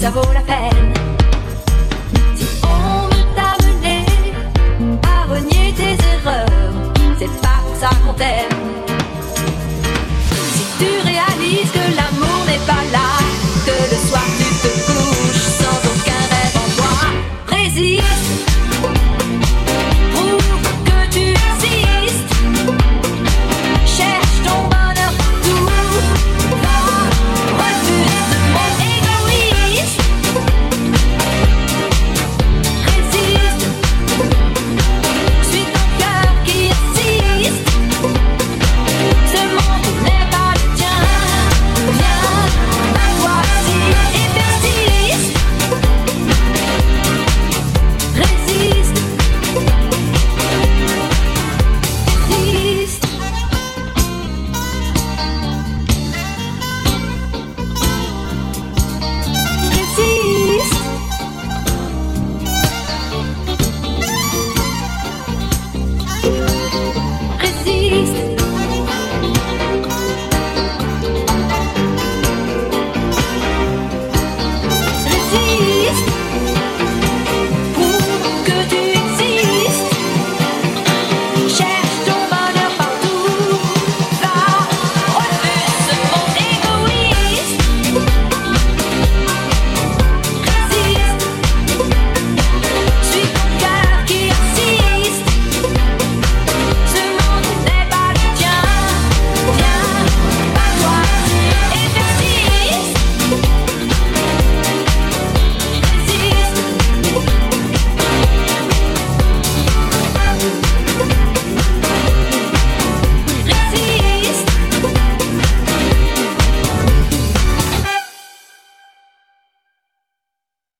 savons la peine